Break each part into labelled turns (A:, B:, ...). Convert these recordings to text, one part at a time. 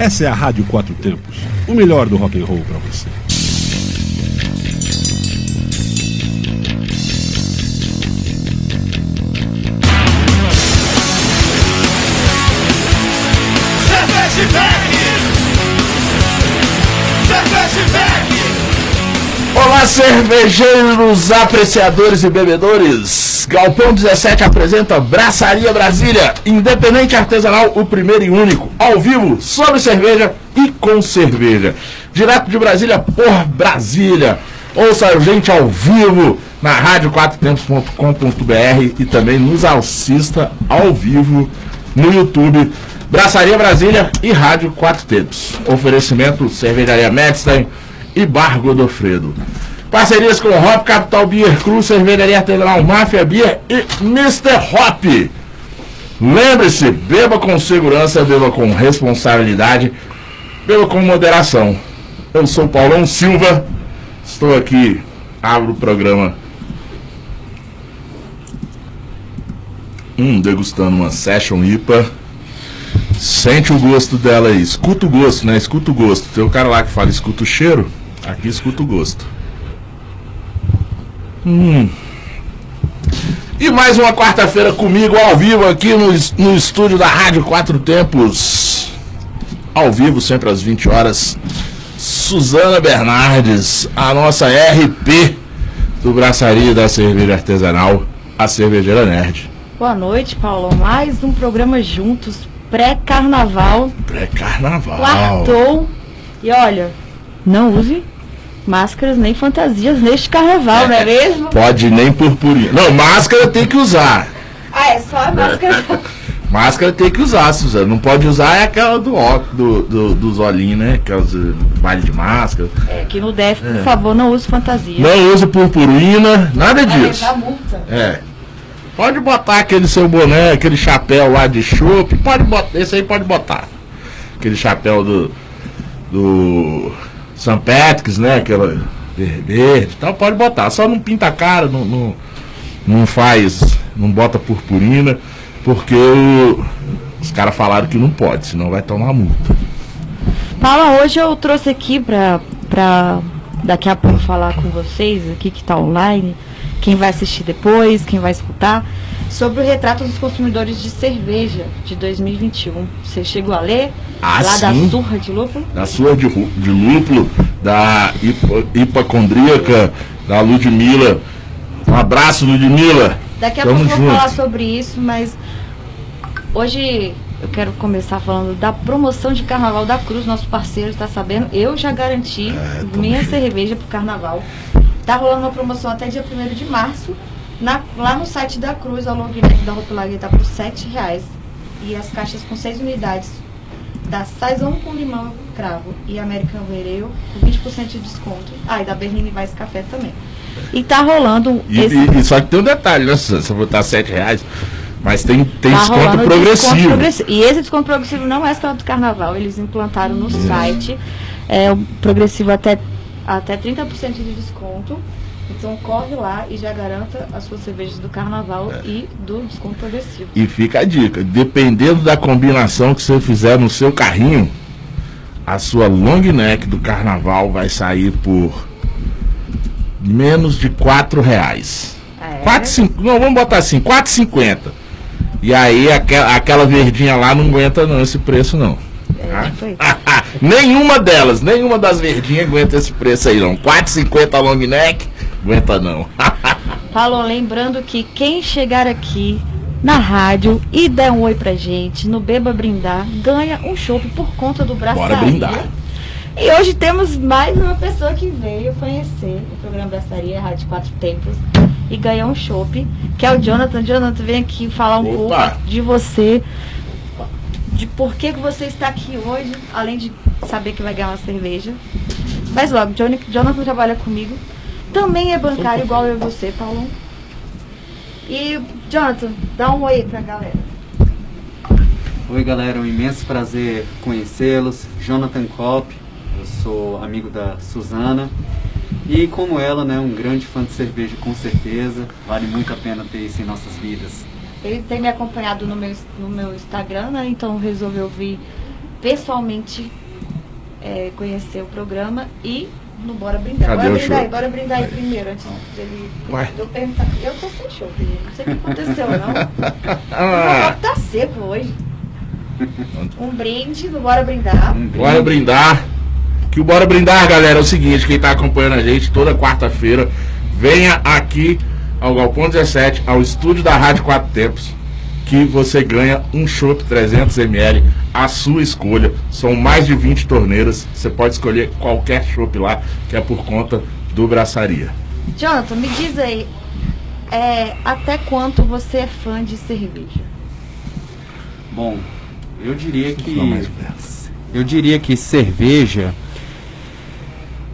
A: Essa é a Rádio Quatro Tempos, o melhor do rock and roll para você.
B: Olá, cervejeiros, apreciadores e bebedores. Galpão 17 apresenta Braçaria Brasília, independente artesanal, o primeiro e único, ao vivo, sobre cerveja e com cerveja. Direto de Brasília por Brasília. Ouça a gente ao vivo na rádio4tempos.com.br e também nos assista ao vivo no YouTube. Braçaria Brasília e Rádio Quatro Tempos. Oferecimento Cervejaria Medstein e Bar Godofredo. Parcerias com Hop, Capital Beer, Cruz, Cervejaria Artesanal, Máfia Beer e Mr. Hop. Lembre-se, beba com segurança, beba com responsabilidade, beba com moderação. Eu sou Paulão Silva, estou aqui, abro o programa. Hum, degustando uma Session IPA. Sente o gosto dela aí. Escuta o gosto, né? Escuta o gosto. Tem o cara lá que fala escuta o cheiro. Aqui escuta o gosto. Hum. E mais uma quarta-feira comigo ao vivo aqui no, no estúdio da Rádio Quatro Tempos. Ao vivo, sempre às 20 horas. Suzana Bernardes, a nossa RP do Braçaria da Cerveja Artesanal, a Cervejeira Nerd.
C: Boa noite, Paulo. Mais um programa juntos, pré-carnaval.
B: Pré-carnaval.
C: Quartou. E olha, não use máscaras nem fantasias neste carnaval, não é mesmo?
B: Pode nem purpurina. Não, máscara tem que usar.
C: Ah, é só a máscara.
B: Máscara tem que usar, Suzana. Não pode usar é aquela do do, do, dos olhinhos, né? Aquelas baile de máscara.
C: É, aqui no DF, por favor, não use fantasia.
B: Não use purpurina, nada
C: Vai
B: disso.
C: levar multa.
B: É. Pode botar aquele seu boné, aquele chapéu lá de chope. Pode botar. Esse aí pode botar. Aquele chapéu do. Do. St. Patrick's, né? Aquela verde e tal. Pode botar. Só não pinta a cara, não, não, não faz. Não bota purpurina. Porque o- os caras falaram que não pode, senão vai tomar multa.
C: Paula, hoje eu trouxe aqui pra, pra daqui a pouco falar com vocês, aqui que tá online, quem vai assistir depois, quem vai escutar, sobre o retrato dos consumidores de cerveja de 2021. Você chegou a ler?
B: Ah,
C: lá da
B: sim.
C: surra de lúpulo?
B: da sua de, de lúpulo, da hipo, hipocondríaca, da Ludmilla. Um abraço, Ludmilla.
C: Daqui a
B: Tamo
C: pouco eu vou falar sobre isso, mas hoje eu quero começar falando da promoção de carnaval da Cruz, nosso parceiro está sabendo. Eu já garanti
B: É,
C: minha
B: junto.
C: cerveja pro carnaval. Tá rolando uma promoção até dia 1 de março. Na- lá no site da Cruz, a long neck da Rotularia tá por 7 reais. E as caixas com 6 unidades da Saison com limão cravo e American Vereu com 20% de desconto. Ah, e da Berline Weiss Café também. E tá rolando
B: E,
C: esse
B: e- só que tem um detalhe, né, Suzana? Você botar 7 reais, mas tem, tem
C: Tá
B: desconto progressivo.
C: desconto progressivo. E esse desconto progressivo não é só do carnaval, eles implantaram no site. É o progressivo até, até 30% de desconto. Então corre lá e já garanta as suas cervejas do carnaval
B: É.
C: e do desconto progressivo.
B: E fica a dica, dependendo da combinação que você fizer no seu carrinho, a sua long neck do carnaval vai sair por menos de 4 reais.
C: É.
B: 4, cinco, não, vamos botar assim, 4,50. E aí aquela, aquela verdinha lá não aguenta não esse preço não.
C: É, isso.
B: nenhuma delas, nenhuma das verdinhas aguenta esse preço aí não. 4,50 long neck, aguenta não.
C: Falou, lembrando que quem chegar aqui na rádio e der um oi pra gente no Beba Brindar, ganha um chopp por conta do braço.
B: Bora brindar.
C: E hoje temos mais uma pessoa que veio conhecer o programa Braçaria Rádio Quatro Tempos e ganhou um chopp, que é o Jonathan. Jonathan, vem aqui falar um
B: Opa.
C: pouco de você, de por que, que você está aqui hoje, além de saber que vai ganhar uma cerveja. Mas logo, Johnny- Jonathan trabalha comigo, também é bancário igual eu e você, Paulo. E, Jonathan, dá um oi pra galera.
D: Oi galera, é um imenso prazer conhecê-los. Jonathan Kopp, eu sou amigo da Suzana. E como ela, né, um grande fã de cerveja com certeza. Vale muito a pena ter isso em nossas vidas.
C: Ele tem me acompanhado no meu, no meu Instagram, né? Então resolveu vir pessoalmente é, conhecer o programa e no Bora Brindar.
B: Cadê
C: bora brindar aí, bora brindar aí primeiro, antes dele
B: Ué.
C: eu perguntar. Eu tô sem show. Não sei o que aconteceu, não.
B: Ah,
C: O copo tá seco hoje. Um brinde no Bora Brindar.
B: bora brindar. Que o Bora Brindar, galera, é o seguinte, quem tá acompanhando a gente toda quarta-feira, venha aqui ao Galpão 17, ao estúdio da Rádio Quatro Tempos, que você ganha um chopp 300ml, a sua escolha. São mais de 20 torneiras, você pode escolher qualquer chopp lá, que é por conta do Braçaria.
C: Jonathan, me diz aí, é, até quanto você é fã de cerveja?
D: Bom, eu diria que eu diria que cerveja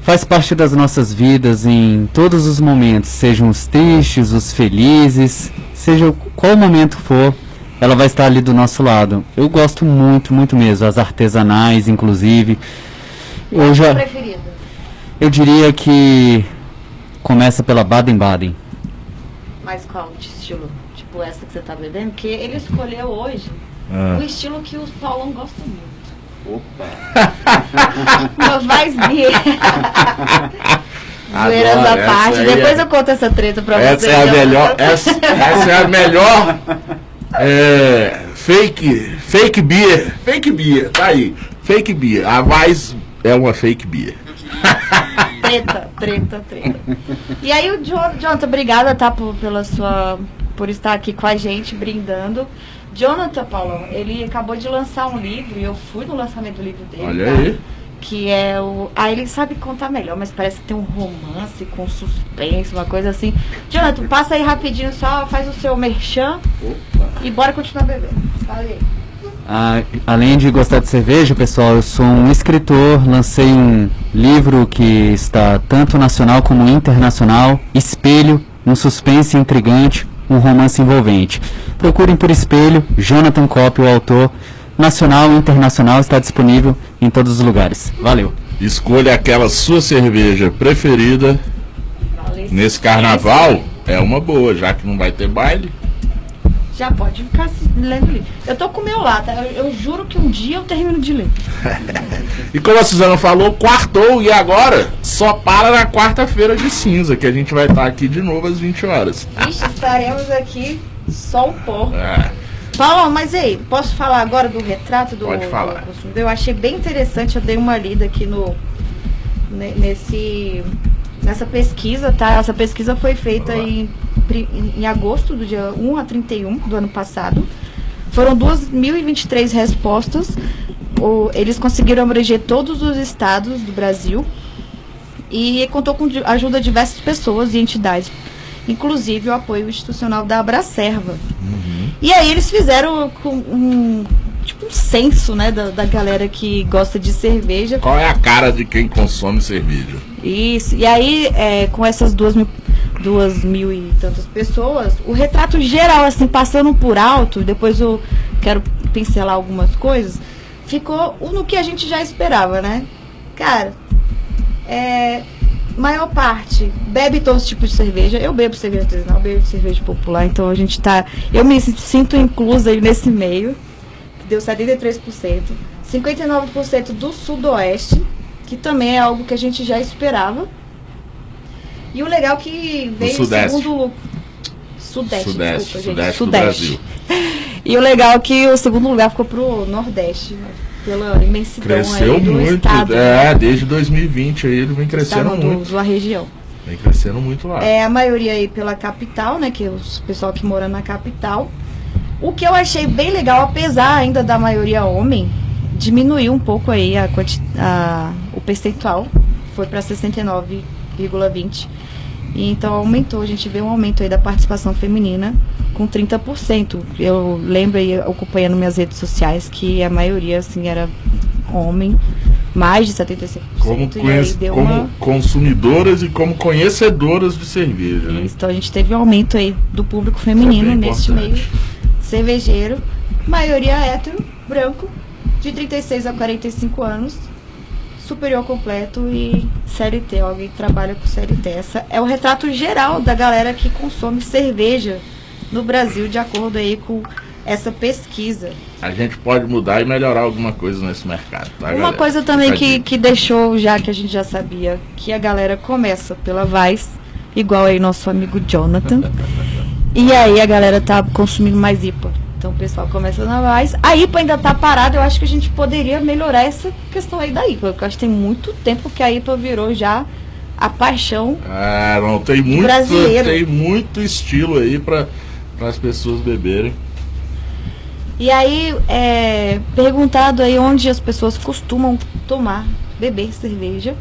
D: faz parte das nossas vidas em todos os momentos, sejam os tristes, os felizes, seja qual momento for, ela vai estar ali do nosso lado. Eu gosto muito, muito mesmo, as artesanais, inclusive. Eu
C: Qual a sua
D: já,
C: preferida?
D: eu diria que começa pela Baden-Baden.
C: Mas qual de estilo? Tipo essa que você tá bebendo? Porque ele escolheu hoje
B: Ah.
C: o estilo que o Paulão gosta muito.
D: Opa!
C: Mas mais beer. Zoeiras à parte.
B: aí
C: Depois
B: é-
C: eu conto essa treta pra
B: Essa
C: vocês.
B: é a
C: Jonathan.
B: melhor, essa, essa é a melhor é, fake, fake beer, fake beer, tá aí, fake beer. A mais é uma fake beer.
C: Treta, treta, treta. E aí o Jo- Jonathan, obrigada, tá, por, pela sua, por estar aqui com a gente, brindando. Jonathan, Paulão, ele acabou de lançar um livro e eu fui no lançamento do livro dele.
B: Olha
C: tá?
B: aí.
C: Que é o. Ah, ele sabe contar melhor, mas parece que tem um romance com suspense, uma coisa assim. Jonathan, passa aí rapidinho só, faz o seu merchan e bora continuar bebendo. Fala aí.
D: Ah, além de gostar de cerveja, pessoal, eu sou um escritor, lancei um livro que está tanto nacional como internacional, Espelho, um suspense intrigante, um romance envolvente. Procurem por Espelho, Jonathan Cop, o autor, nacional e internacional, está disponível em todos os lugares. Valeu!
B: Escolha aquela sua cerveja preferida nesse carnaval. É uma boa, já que não vai ter baile.
C: Já pode ficar se lendo livro. Eu tô com o meu lá, tá? Eu, eu juro que um dia eu termino de ler.
B: E como a Suzana falou, quartou e agora só para na quarta-feira de cinza, que a gente vai estar aqui de novo às 20 horas.
C: Vixe, estaremos aqui só o pó.
B: É.
C: Paulo, mas aí, posso falar agora do retrato do,
B: Pode falar.
C: do? Eu achei bem interessante, eu dei uma lida aqui no ne- nesse nessa pesquisa, tá? Essa pesquisa foi feita em, em agosto, do dia 1 a 31 do ano passado. Foram 2.023 respostas. O- eles conseguiram abranger todos os estados do Brasil e contou com di- ajuda de diversas pessoas e entidades, inclusive o apoio institucional da Abracerva. E aí eles fizeram com um tipo um censo, né, da, da galera que gosta de cerveja.
B: Qual é a cara de quem consome cerveja?
C: Isso. E aí, é, com essas duas mil, duas mil e tantas pessoas, o retrato geral, assim, passando por alto, depois eu quero pincelar algumas coisas, ficou no que a gente já esperava, né? Cara, é, maior parte bebe todos os tipos de cerveja. Eu bebo cerveja artesanal, bebo cerveja popular, então a gente tá. Eu me sinto inclusa aí nesse meio, que deu 73%. 59% do sudoeste, que também é algo que a gente já esperava. E o legal é que veio em
B: Sudeste.
C: segundo. Sudeste,
B: Sudeste,
C: desculpa, gente.
B: Sudeste do Brasil.
C: E o legal é que o segundo lugar ficou pro Nordeste? Pela imensidão
B: Cresceu
C: aí do
B: muito,
C: estado.
B: é,
C: né?
B: desde 2020 aí ele vem crescendo
C: Estado do-
B: muito.
C: da região.
B: Vem crescendo muito lá.
C: É a maioria aí pela capital, né? Que é o pessoal que mora na capital. O que eu achei bem legal, apesar ainda da maioria homem, diminuiu um pouco aí a, a- o percentual. Foi para 69,20. E então aumentou, a gente vê um aumento aí da participação feminina com 30%. Eu lembro aí, acompanhando minhas redes sociais, que a maioria, assim, era homem, mais de 75%.
B: Como, conhece- como
C: uma...
B: consumidoras e como conhecedoras de cerveja. Né?
C: Então a gente teve um aumento aí do público feminino
B: bem
C: neste
B: importante.
C: meio cervejeiro. Maioria hétero, branco, de 36 a 45 anos, superior completo e CLT, alguém que trabalha com CLT. Essa é o retrato geral da galera que consome cerveja no Brasil, de acordo aí com essa pesquisa.
B: A gente pode mudar e melhorar alguma coisa nesse mercado, tá,
C: Uma
B: galera?
C: coisa também que, que deixou, já que a gente já sabia, que a galera começa pela Vice, igual aí nosso amigo Jonathan. e aí a galera tá consumindo mais IPA. Então o pessoal começa na Vice. A IPA ainda tá parada, eu acho que a gente poderia melhorar essa questão aí da IPA, porque eu acho que tem muito tempo que a IPA virou já a paixão.
B: Ah, não, tem muito,
C: Brasileiro.
B: tem muito estilo aí para as pessoas beberem.
C: E aí, é, perguntado aí onde as pessoas costumam tomar, beber cerveja.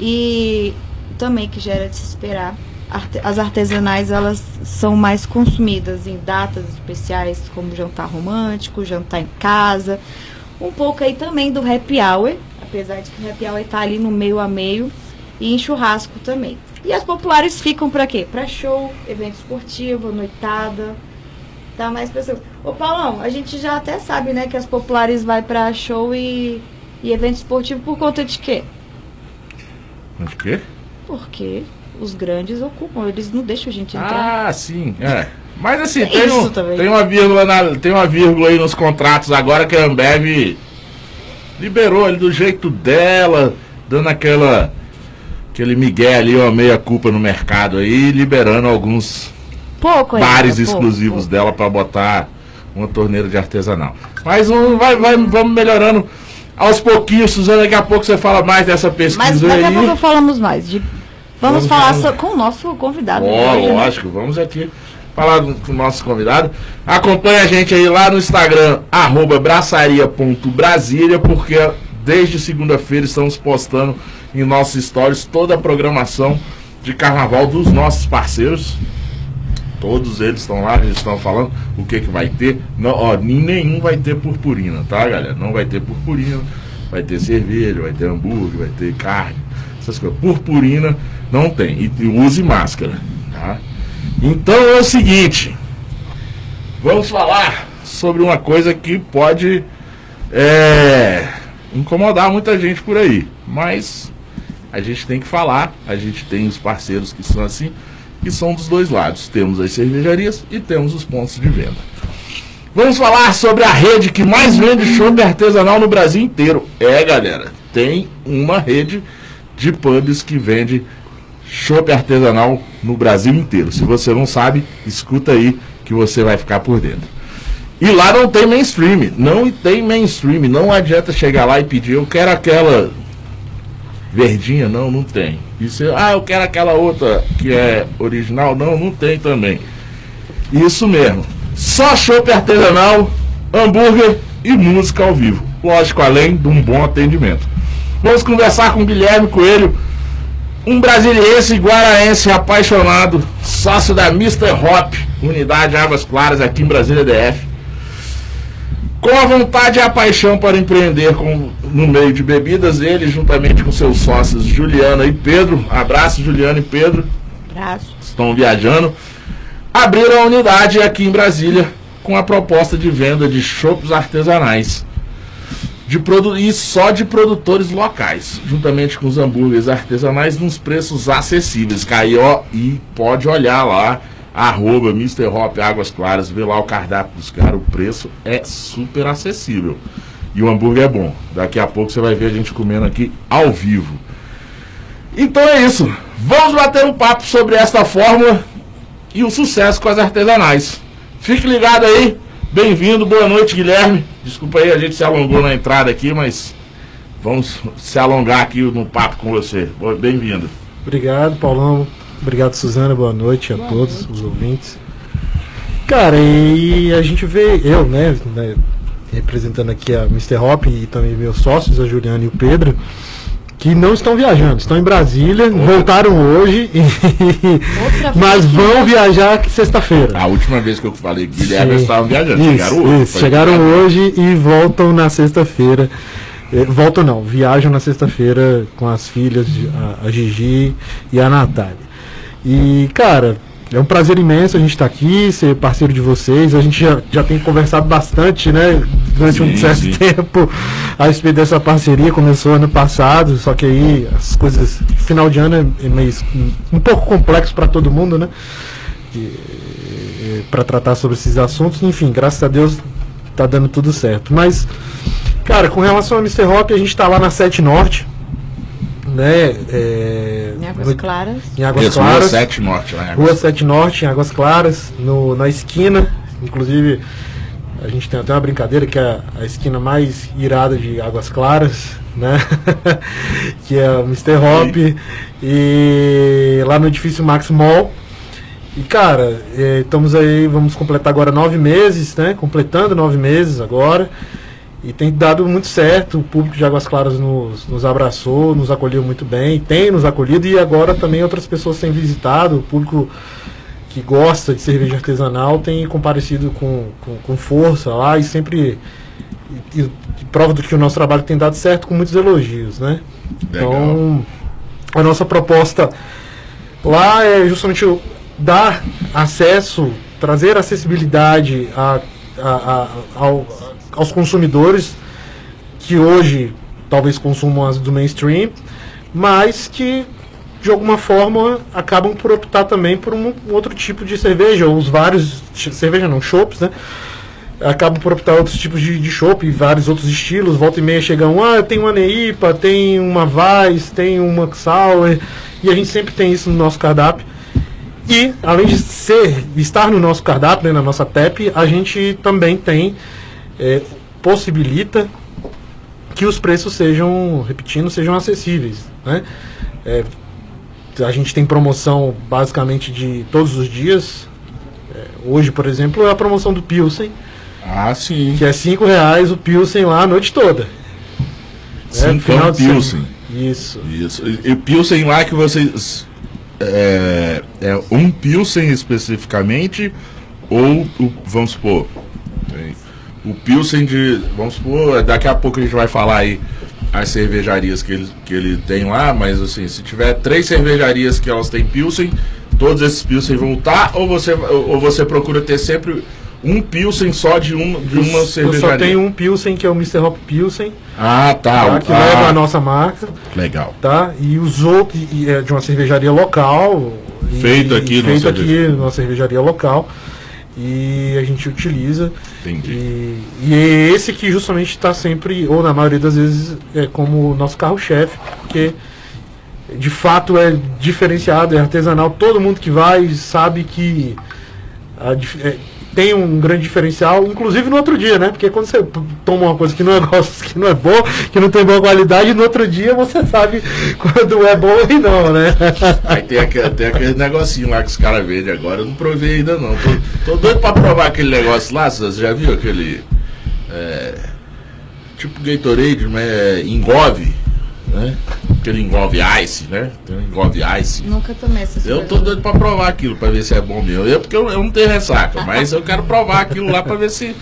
C: E também que já era de se esperar. As artesanais, elas são mais consumidas em datas especiais, como jantar romântico, jantar em casa. Um pouco aí também do happy hour, apesar de que o happy hour tá ali no meio a meio. E em churrasco também. E as populares ficam para quê? Para show, evento esportivo, noitada, Tá mais pessoas. Ô Paulão, a gente já até sabe, né, que as populares vai pra show e, e evento esportivo por conta de quê?
B: Mas quê?
C: Porque os grandes ocupam, eles não deixam a gente entrar.
B: Ah, sim, é. Mas assim,
C: Tem
B: tem, um- tem uma vírgula na- tem uma vírgula aí nos contratos agora que a Ambev liberou ali do jeito dela, dando aquela aquele migué ali, uma meia culpa no mercado aí, liberando alguns
C: pouco ainda,
B: bares
C: pouco,
B: exclusivos
C: pouco.
B: dela para botar uma torneira de artesanal. Mas um, vai, vai, vamos melhorando aos pouquinhos, Suzana, daqui a pouco você fala mais dessa pesquisa
C: Mas daqui a
B: aí.
C: pouco falamos mais. De... Vamos,
B: Vamos
C: falar so- com o nosso convidado.
B: Ó,
C: de hoje, né?
B: lógico, vamos aqui falar com o nosso convidado. Acompanhe a gente aí lá no Instagram, arroba braçaria.brasília, porque desde segunda-feira estamos postando em nossos stories toda a programação de carnaval dos nossos parceiros. Todos eles estão lá, eles estão falando o que, que vai ter. Não, ó, nenhum vai ter purpurina, tá, galera? Não vai ter purpurina, vai ter cerveja, vai ter hambúrguer, vai ter carne, essas coisas. Purpurina não tem. E, use máscara, tá? Então é o seguinte, vamos falar sobre uma coisa que pode é, incomodar muita gente por aí. Mas a gente tem que falar, a gente tem os parceiros que são assim, que são dos dois lados. Temos as cervejarias e temos os pontos de venda. Vamos falar sobre a rede que mais vende chopp artesanal no Brasil inteiro. É, galera, tem uma rede de pubs que vende chopp artesanal no Brasil inteiro. Se você não sabe, escuta aí que você vai ficar por dentro. E lá não tem mainstream, não tem mainstream, não adianta chegar lá e pedir, eu quero aquela verdinha, não, não tem. E você, ah, eu quero aquela outra que é original, não, não tem também. Isso mesmo. Só chopp artesanal, hambúrguer e música ao vivo. Lógico, além de um bom atendimento. Vamos conversar com o Guilherme Coelho, um brasiliense e guaraense apaixonado, sócio da Mr. Hop, unidade Águas Claras aqui em Brasília DF. Com a vontade e a paixão para empreender com- no meio de bebidas, ele, juntamente com seus sócios Juliana e Pedro, abraço Juliana e Pedro,
C: Braço.
B: estão viajando, abriram a unidade aqui em Brasília com a proposta de venda de chopps artesanais. De e só de produtores locais, juntamente com os hambúrgueres artesanais, nos preços acessíveis. Cai, ó, e pode olhar lá, arroba Mr. Hop Águas Claras, vê lá o cardápio dos caras, o preço é super acessível. E o hambúrguer é bom. Daqui a pouco você vai ver a gente comendo aqui ao vivo. Então é isso. Vamos bater um papo sobre esta fórmula e o sucesso com as artesanais. Fique ligado aí. Bem-vindo, boa noite, Guilherme. Desculpa aí, a gente se alongou na entrada aqui, mas vamos se alongar aqui no papo com você. Boa- Bem-vindo.
E: Obrigado, Paulão. Obrigado, Suzana. Boa noite a todos os ouvintes. Cara, e a gente vê, eu, né, né, representando aqui a Mr. Hop e também meus sócios, a Juliana e o Pedro, que não estão viajando, estão em Brasília, voltaram hoje, e-
C: Outra
E: mas vão viajar sexta-feira.
B: A última vez que eu falei que Guilherme,
E: Sim.
B: eles estavam viajando.
E: Isso,
B: chegaram hoje.
E: isso, chegaram
B: viajando.
E: hoje e voltam na sexta-feira. Eh, Voltam não, viajam na sexta-feira com as filhas, a Gigi e a Natália. E, cara, é um prazer imenso a gente estar aqui, ser parceiro de vocês. A gente já, já tem conversado bastante, né, durante um
B: Sim,
E: certo
B: sim.
E: tempo a respeito dessa parceria. Começou ano passado, só que aí as coisas. Final de ano é- é meio um pouco complexo para todo mundo, né? Para tratar sobre esses assuntos. Enfim, graças a Deus tá dando tudo certo. Mas, cara, com relação ao Mr. Hop, a gente tá lá na 7 Norte, né? É,
C: Em Águas
E: no-
C: Claras.
E: Em Águas
B: Isso, Rua
E: Claras.
B: 7 Norte, lá em
E: Rua
B: Águas
E: 7 Norte, em Águas Claras, no, na esquina. Inclusive, a gente tem até uma brincadeira que é a esquina mais irada de Águas Claras, né? que é o Mr. Hop. E lá no edifício Max Mall. E cara, eh, estamos aí, vamos completar agora nove meses, né? Completando nove meses agora. E tem dado muito certo, o público de Águas Claras nos, nos abraçou, nos acolheu muito bem, tem nos acolhido e agora também outras pessoas têm visitado, o público que gosta de cerveja artesanal tem comparecido com, com, com força lá e sempre e, e prova do que o nosso trabalho tem dado certo com muitos elogios, né?
B: Legal.
E: Então, a nossa proposta lá é justamente dar acesso, trazer acessibilidade a, a- a- ao- aos consumidores que hoje talvez consumam as do mainstream, mas que de alguma forma acabam por optar também por um outro tipo de cerveja, ou os vários cerveja não, chopps, né? acabam por optar outros tipos de, de chopp e vários outros estilos. Volta e meia chega um, ah, tenho uma Neipa, tem uma Weiss, tem uma Sour, e a gente sempre tem isso no nosso cardápio. E, além de ser, estar no nosso cardápio, né, na nossa TEP, a gente também tem, é, possibilita que os preços sejam, repetindo, sejam acessíveis. Né? É, a gente tem promoção basicamente de todos os dias. É, hoje, por exemplo, é a promoção do Pilsen,
B: Ah, sim.
E: que é 5 reais o Pilsen lá a noite toda.
B: Cincão
E: final de
B: Pilsen.
E: semana. Isso.
B: Isso. E, e Pilsen lá que vocês. É, é um Pilsen especificamente? Ou, vamos supor. O Pilsen de. Vamos supor, daqui a pouco a gente vai falar aí as cervejarias que ele, que ele tem lá, mas assim, se tiver três cervejarias que elas têm Pilsen, todos esses Pilsen vão estar, ou você, ou você procura ter sempre um Pilsen só de, um, de uma
E: Eu
B: cervejaria?
E: só tenho um Pilsen, que é o Mr. Hop Pilsen,
B: Ah, tá.
E: tá, que
B: ah,
E: leva a nossa marca.
B: Legal.
E: tá? E os outros e é de uma cervejaria local. e-
B: Feito aqui numa
E: feito aqui
B: cervejaria.
E: numa cervejaria local. E a gente utiliza.
B: Entendi.
E: E, e é esse que justamente está sempre, ou na maioria das vezes, é como nosso carro-chefe, porque de fato é diferenciado, é artesanal. Todo mundo que vai sabe que a é, tem um grande diferencial, inclusive no outro dia, né? Porque quando você toma uma coisa que não é gosto, que não é boa, que não tem boa qualidade, no outro dia você sabe quando é bom e não, né?
B: Aí tem aquele, tem aquele negocinho lá que os caras vendem agora, eu não provei ainda não. Tô, tô doido pra provar aquele negócio lá, você já viu aquele. é, tipo Gatorade, mas é engove, né? Aquele engove ice, né? Um engove ice.
C: Nunca tomei essas
B: Eu tô doido pra provar aquilo, pra ver se é bom mesmo. Eu, porque eu, eu não tenho ressaca, mas eu quero provar aquilo lá pra ver se,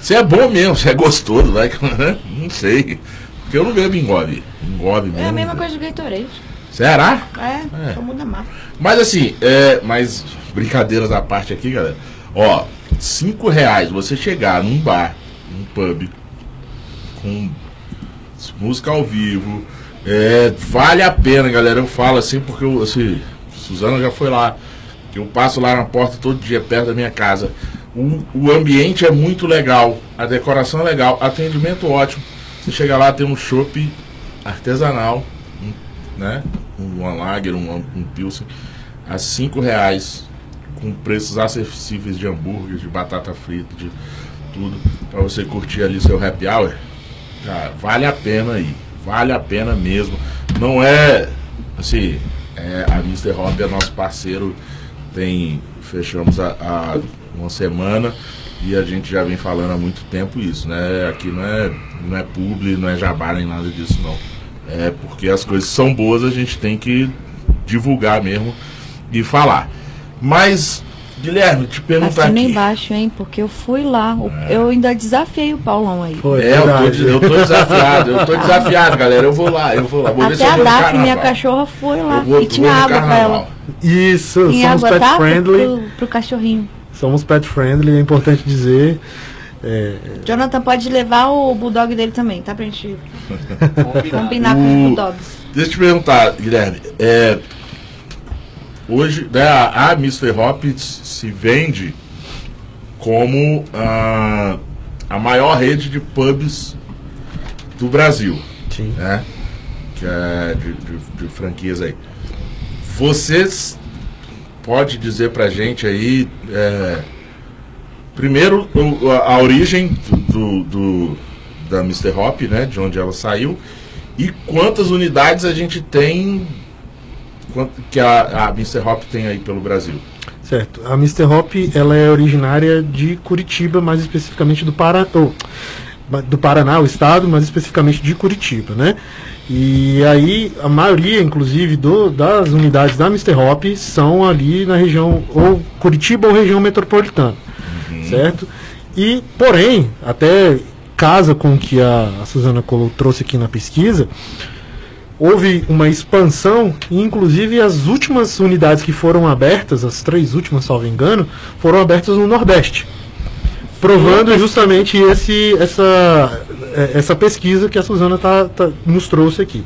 B: se é bom mesmo, se é gostoso, né? Não sei. Porque eu não bebo engove. Engove mesmo.
C: É a mesma coisa do Gatorade.
B: Será?
C: É,
B: É.
C: só muda marca.
B: Mas assim, é, mas brincadeiras à parte aqui, galera. Ó, cinco reais você chegar num bar, num pub, com música ao vivo, é, vale a pena, galera. Eu falo assim porque eu, assim, Suzana já foi lá. Eu passo lá na porta todo dia, perto da minha casa. O, o ambiente é muito legal, a decoração é legal, atendimento ótimo. Você chega lá, tem um chopp artesanal, né? Um lager, um, um pilsen, a cinco reais, com preços acessíveis de hambúrguer, de batata frita, de tudo, para você curtir ali seu happy hour. Cara, vale a pena aí, vale a pena mesmo. Não é, assim, é, a Mr. Hop é nosso parceiro, tem, fechamos a uma semana e a gente já vem falando há muito tempo isso, né? Aqui não é, não é publi, não é jabá nem nada disso não. É porque as coisas são boas, a gente tem que divulgar mesmo e falar. Mas, Guilherme, te perguntar
C: Assina
B: aqui.
C: embaixo, hein? Porque eu fui lá. O- Eu ainda desafiei o Paulão aí.
E: Foi,
B: É, eu tô, eu tô desafiado, eu tô desafiado, galera. Eu vou lá, eu vou lá. Vou
C: Até a Daphne, minha cachorra, foi lá.
B: Vou-
C: e tinha água pra ela.
E: Isso, somos
C: água,
E: pet
C: tá?
E: friendly.
C: Pro, pro cachorrinho.
E: Somos pet friendly, é importante dizer. É,
C: Jonathan pode levar o bulldog dele também, tá? Pra gente combinar com
B: O-
C: os bulldogs.
B: Deixa eu te perguntar, Guilherme. É, hoje, né, a, a Mr. Hop se vende como a, a maior rede de pubs do Brasil,
E: Sim.
B: né? Que é de, de, de franquias aí. Vocês pode dizer pra gente aí, é, primeiro o- a, a origem do, do- da Mr. Hop, né? De onde ela saiu e quantas unidades a gente tem quant- que a, a Mr. Hop tem aí pelo Brasil.
E: Certo. A Mr. Hop, ela é originária de Curitiba, mais especificamente do Paraná, do Paraná, o estado, mais especificamente de Curitiba, né? E aí a maioria, inclusive, do, das unidades da Mr. Hop são ali na região ou Curitiba ou região metropolitana, certo? E porém, até casa com o que a, a Suzana Colo trouxe aqui na pesquisa, houve uma expansão e inclusive as últimas unidades que foram abertas, as três últimas, salvo engano, foram abertas no Nordeste. Provando justamente esse, essa, eh, essa pesquisa que a Suzana tá, tá- nos trouxe aqui.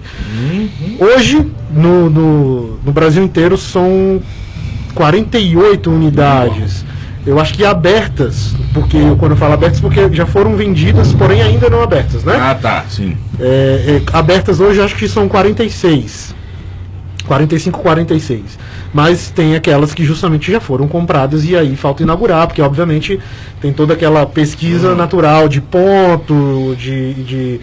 E: Hoje, no, no, no Brasil inteiro, são 48 unidades. Eu acho que abertas, porque eu, quando eu falo abertas, porque já foram vendidas, porém ainda não abertas, né?
B: Ah, tá, sim.
E: É, é, abertas hoje acho que são 46. 45, 46. Mas tem aquelas que justamente já foram compradas e aí falta inaugurar, porque obviamente tem toda aquela pesquisa natural de ponto, de, de,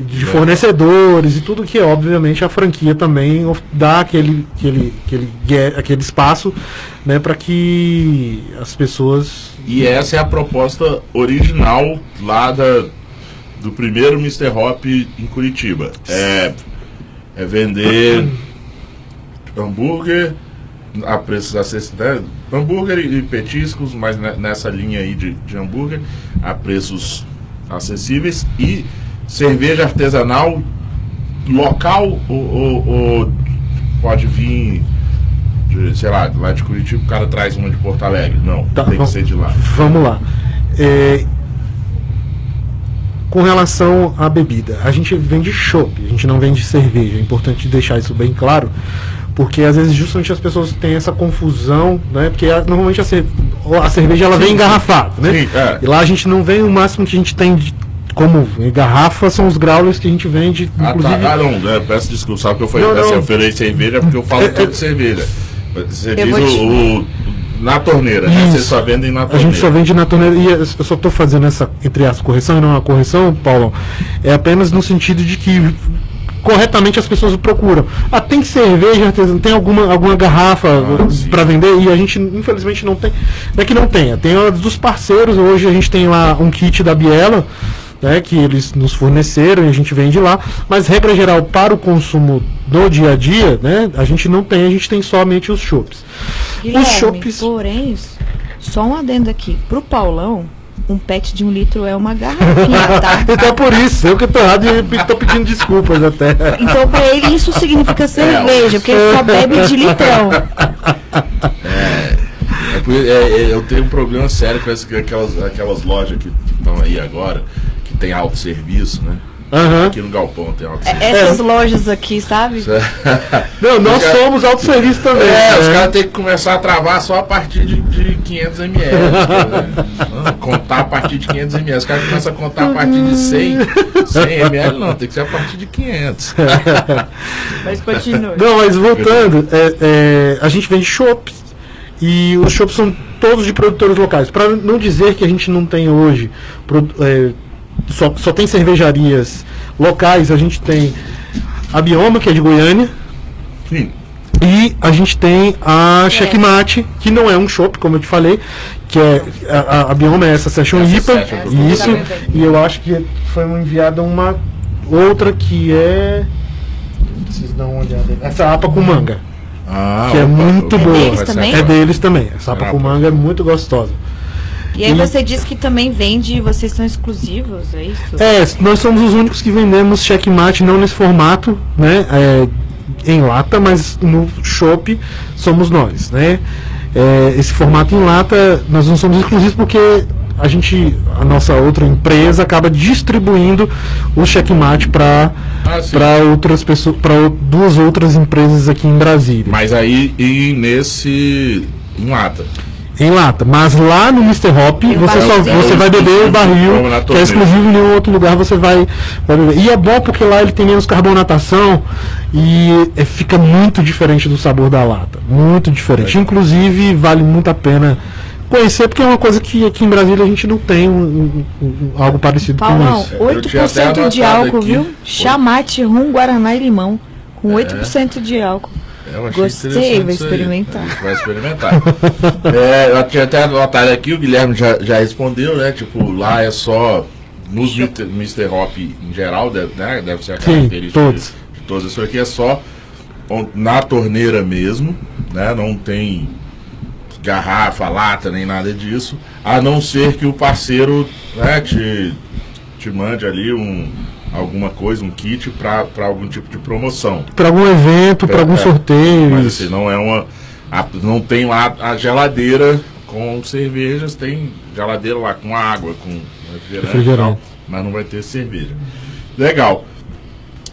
E: de fornecedores e tudo que obviamente a franquia também dá aquele, aquele, aquele, aquele espaço né, para que as pessoas.
B: E essa é a proposta original lá da, do primeiro Mr. Hop em Curitiba. É, é vender hambúrguer a preços acessíveis. Né? Hambúrguer e petiscos, mas ne- nessa linha aí de, de hambúrguer, a preços acessíveis. E cerveja artesanal local ou, ou- ou pode vir, de, sei lá, lá de Curitiba, o cara traz uma de Porto Alegre. Não,
E: Tá,
B: tem que ser de lá.
E: Vamos lá. É, com relação à bebida, a gente vende chopp, a gente não vende cerveja. É importante deixar isso bem claro, porque às vezes justamente as pessoas têm essa confusão, né? Porque a- normalmente a, cer- a cerveja ela vem engarrafada, né?
B: Sim, é.
E: E lá a gente não vem o máximo que a gente tem de, como em garrafa são os growlers que a gente vende,
B: Ah,
E: inclusive.
B: tá. Ah, não, né, peço desculpa, sabe que eu falei,
E: Não,
B: assim,
E: não.
B: eu falei cerveja porque eu falo
E: É,
B: tudo
E: é-
B: de cerveja. Você
C: Eu
B: diz o,
C: te-
B: o- na torneira, né? Vocês só vendem na
E: A
B: torneira.
E: gente só vende na torneira. E eu só estou fazendo essa, entre as correção e não a correção, Paulo, é apenas no sentido de que corretamente as pessoas procuram. Ah, tem cerveja artesanal, tem alguma, alguma garrafa
B: Ah,
E: para vender e a gente infelizmente não tem. Não é que não tenha, tem a dos parceiros. Hoje a gente tem lá um kit da Biela. Né, que eles nos forneceram e a gente vende lá, mas regra geral para o consumo do dia a dia, né, a gente não tem, a gente tem somente os chopps.
C: Guilherme,
E: Os chopps
C: porém, só um adendo aqui. Pro Paulão, um pet de um litro é uma garrafinha, tá?
E: Então por isso, eu que tô errado e tô pedindo desculpas até.
C: Então pra ele isso significa cerveja, porque ele só bebe de litrão.
B: É é- é- eu tenho um problema sério com essa- aquelas, aquelas lojas que estão aí agora, tem autosserviço, né?
E: Aham.
B: Aqui no Galpão tem autosserviço.
C: Essas lojas aqui, sabe?
E: Não, nós
B: cara-
E: somos autosserviço também.
B: É,
E: né?
B: os caras têm que começar a travar só a partir de, de 500 ml. né? Contar a partir de 500 ml. Os caras começam a contar a partir de 100, 100 ml. Não, tem que ser a partir de 500.
C: Mas continue.
E: Não, mas voltando, é, é, a gente vende chopps e os chopps são todos de produtores locais. Para não dizer que a gente não tem hoje, produ- é, só, só tem cervejarias locais, a gente tem a Bioma, que é de Goiânia,
B: Sim.
E: E a gente tem a Checkmate, que não é um chopp, como eu te falei, que é a, a, Bioma é essa Session
B: Essa
E: IPA,
B: Session
E: isso, e eu acho que foi enviada uma outra que é preciso dar uma olhada. Essa APA com manga,
B: Ah,
E: que é
B: opa,
E: muito
B: opa,
E: boa.
C: deles também?
E: É deles também. Essa APA
B: Ah,
E: com manga é muito gostosa.
C: E aí você disse que também vende, vocês são exclusivos, é isso?
E: É, nós somos os únicos que vendemos checkmate não nesse formato, né? é, em lata, mas no shop somos nós, né? É, esse formato em lata nós não somos exclusivos porque a gente, a nossa outra empresa acaba distribuindo o checkmate para
B: Ah,
E: para outras pessoas, para duas outras empresas aqui em Brasília.
B: Mas aí e nesse. em lata.
E: Em lata. Mas lá no Mr. Hop, você, só, você vai beber o barril, que é exclusivo em nenhum outro lugar você vai, vai beber. E é bom porque lá ele tem menos carbonatação e é, fica muito diferente do sabor da lata. Muito diferente. Inclusive, vale muito a pena conhecer, porque é uma coisa que aqui em Brasília a gente não tem um- um- um- algo parecido
F: Paulão,
E: com isso.
B: Eu tinha até
F: 8% de álcool,
B: aqui.
F: viu? Chamate, rum, guaraná e limão. Com 8% de álcool.
B: Eu achei
F: Gostei,
B: interessante
F: vou
B: isso aí.
F: experimentar.
B: Vai experimentar. É, eu tinha até anotado aqui, o Guilherme já, já respondeu, né? Tipo, lá é só. Nos Mr. Hop em geral, deve, né? deve ser a
E: Sim,
B: característica
E: todos.
B: de, de todos. Isso aqui é só na torneira mesmo, né? Não tem garrafa, lata, nem nada disso. A não ser que o parceiro né, te, te mande ali um, alguma coisa, um kit para algum tipo de promoção.
E: Para algum evento, para
B: É,
E: algum
B: é.
E: sorteio.
B: Mas assim, não é uma. a- não tem lá a geladeira com cervejas, tem geladeira lá com água, com refrigerante, mas não vai ter cerveja. Legal.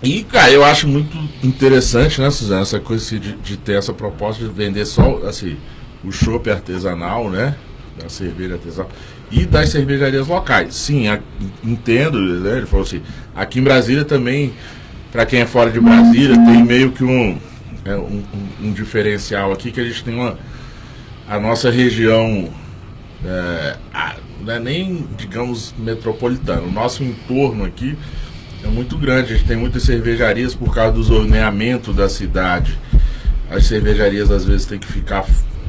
B: E, cara, eu acho muito interessante, né, Suzana, essa coisa assim, de, de ter essa proposta de vender só, assim, o chopp artesanal, né, da cerveja artesanal, e das cervejarias locais. Sim, a- entendo, né, ele falou assim, aqui em Brasília também, para quem é fora de Brasília, tem meio que um, é, um, um- diferencial aqui, que a gente tem uma, a nossa região, é, a- não é nem, digamos, metropolitana, o nosso entorno aqui é muito grande, a gente tem muitas cervejarias por causa do zoneamento da cidade. As cervejarias às vezes têm que ficar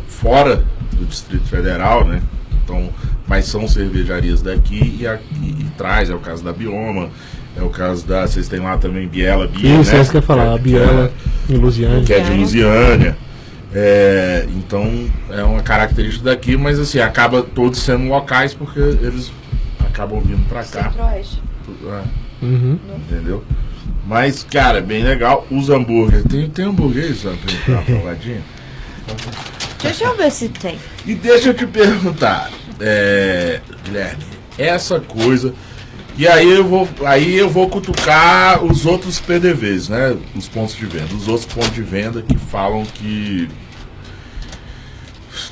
B: fora do Distrito Federal, né? Então, mas são cervejarias daqui e, aqui, e traz, é o caso da Bioma, é o caso da. Vocês têm lá também Biela Bia,
E: Isso,
B: né?
E: é isso que eu ia falar. A Biela em Lusiane.
B: que é de Lusiânia. É, então é uma característica daqui, mas assim, acaba todos sendo locais porque eles acabam vindo pra cá.
C: Centro-Oeste.
B: É,
E: Uhum.
B: entendeu? Mas, cara, bem legal. Os hambúrgueres. Tem, tem pra uma provadinha?
F: Deixa eu ver se tem.
B: E deixa eu te perguntar, é, Guilherme, essa coisa. E aí eu vou, aí eu vou cutucar os outros PDVs, né? Os pontos de venda, os outros pontos de venda que falam que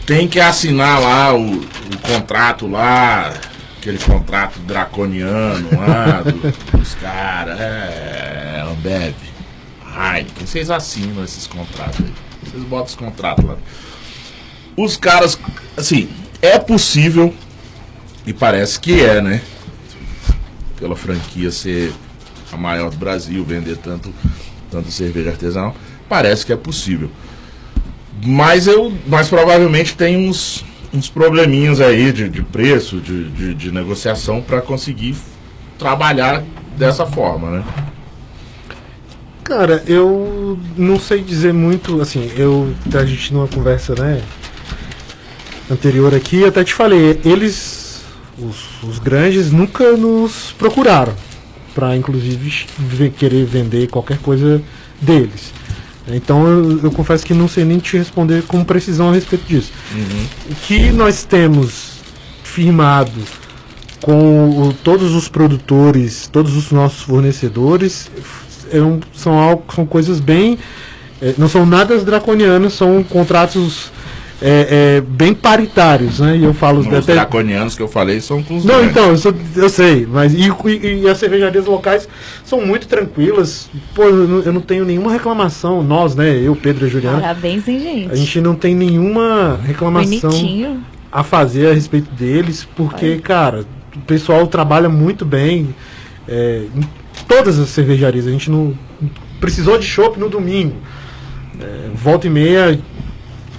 B: tem que assinar lá o, o contrato lá, aquele contrato draconiano lá do- dos caras, é, Ambev, Heineken, vocês assinam esses contratos aí. Vocês botam os contratos lá. Os caras, assim, é possível, e parece que é, né? Pela franquia ser a maior do Brasil, vender tanto, tanto cerveja artesanal, parece que é possível. Mas eu, mas provavelmente tem uns, uns probleminhas aí de, de preço, de, de, de negociação para conseguir trabalhar dessa forma, né?
E: Cara, eu não sei dizer muito, assim, eu a gente numa conversa, né, anterior aqui, eu até te falei, eles, os, os grandes, nunca nos procuraram para inclusive ve- querer vender qualquer coisa deles. Então eu, eu confesso que não sei nem te responder com precisão a respeito disso. O que nós temos firmado com o- todos os produtores, todos os nossos fornecedores, é um- são, algo, são coisas bem. é, não são nada draconianos, são contratos é, é, bem paritários, né? E eu falo
B: Os
E: até.
B: draconianos que eu falei são com os
E: Não,
B: grandes.
E: então, eu, sou- eu sei, mas e, e- e as cervejarias locais são muito tranquilas. Pô, eu não, eu não tenho nenhuma reclamação. Nós, né? Eu, Pedro e a Juliana,
F: Parabéns, hein, gente?
E: a gente não tem nenhuma reclamação
F: Bonitinho.
E: a fazer a respeito deles, porque, cara, o pessoal trabalha muito bem é, em todas as cervejarias. A gente não precisou de chopp no domingo. É, volta e meia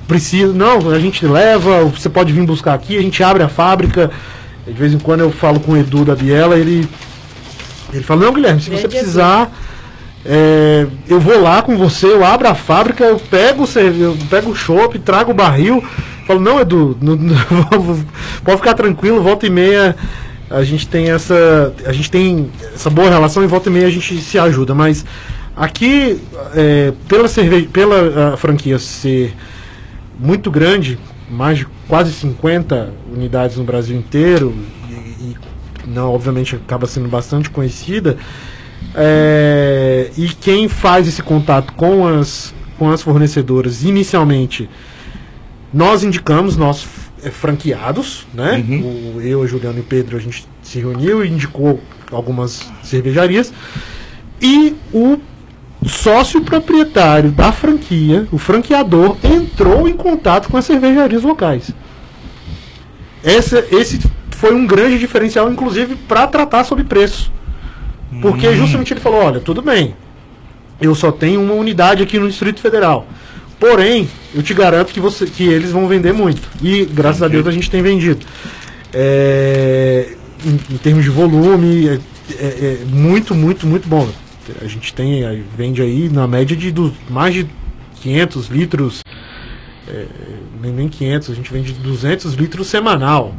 E: precisa, não, a gente leva, você pode vir buscar aqui, a gente abre a fábrica. De vez em quando eu falo com o Edu da Biela, ele ele fala, não, Guilherme, se você precisar, é, eu vou lá com você, eu abro a fábrica, eu pego eu pego o chopp, trago o barril. Falo, não, Edu, não- não- pode ficar tranquilo, volta e meia a gente tem essa. A gente tem essa boa relação e volta e meia a gente se ajuda. Mas aqui, é, pela, cerve pela franquia ser muito grande, mais de quase 50 unidades no Brasil inteiro, e, e não, obviamente acaba sendo bastante conhecida. é, e quem faz esse contato com as, com as fornecedoras inicialmente, nós indicamos, nós é, franqueados, né? O, eu, o Juliano e o Pedro, a gente se reuniu e indicou algumas cervejarias. E o sócio proprietário da franquia, o franqueador, entrou em contato com as cervejarias locais. Esse, esse foi um grande diferencial, inclusive, para tratar sobre preço. Porque justamente ele falou: olha, tudo bem, eu só tenho uma unidade aqui no Distrito Federal. Porém, eu te garanto que, você, que eles vão vender muito. E graças a Deus a gente tem vendido. É, em, em termos de volume, é, é- é muito, muito, muito bom. A gente tem, aí, vende aí na média de mais de 500 litros, é, nem, nem 500, a gente vende 200 litros semanal.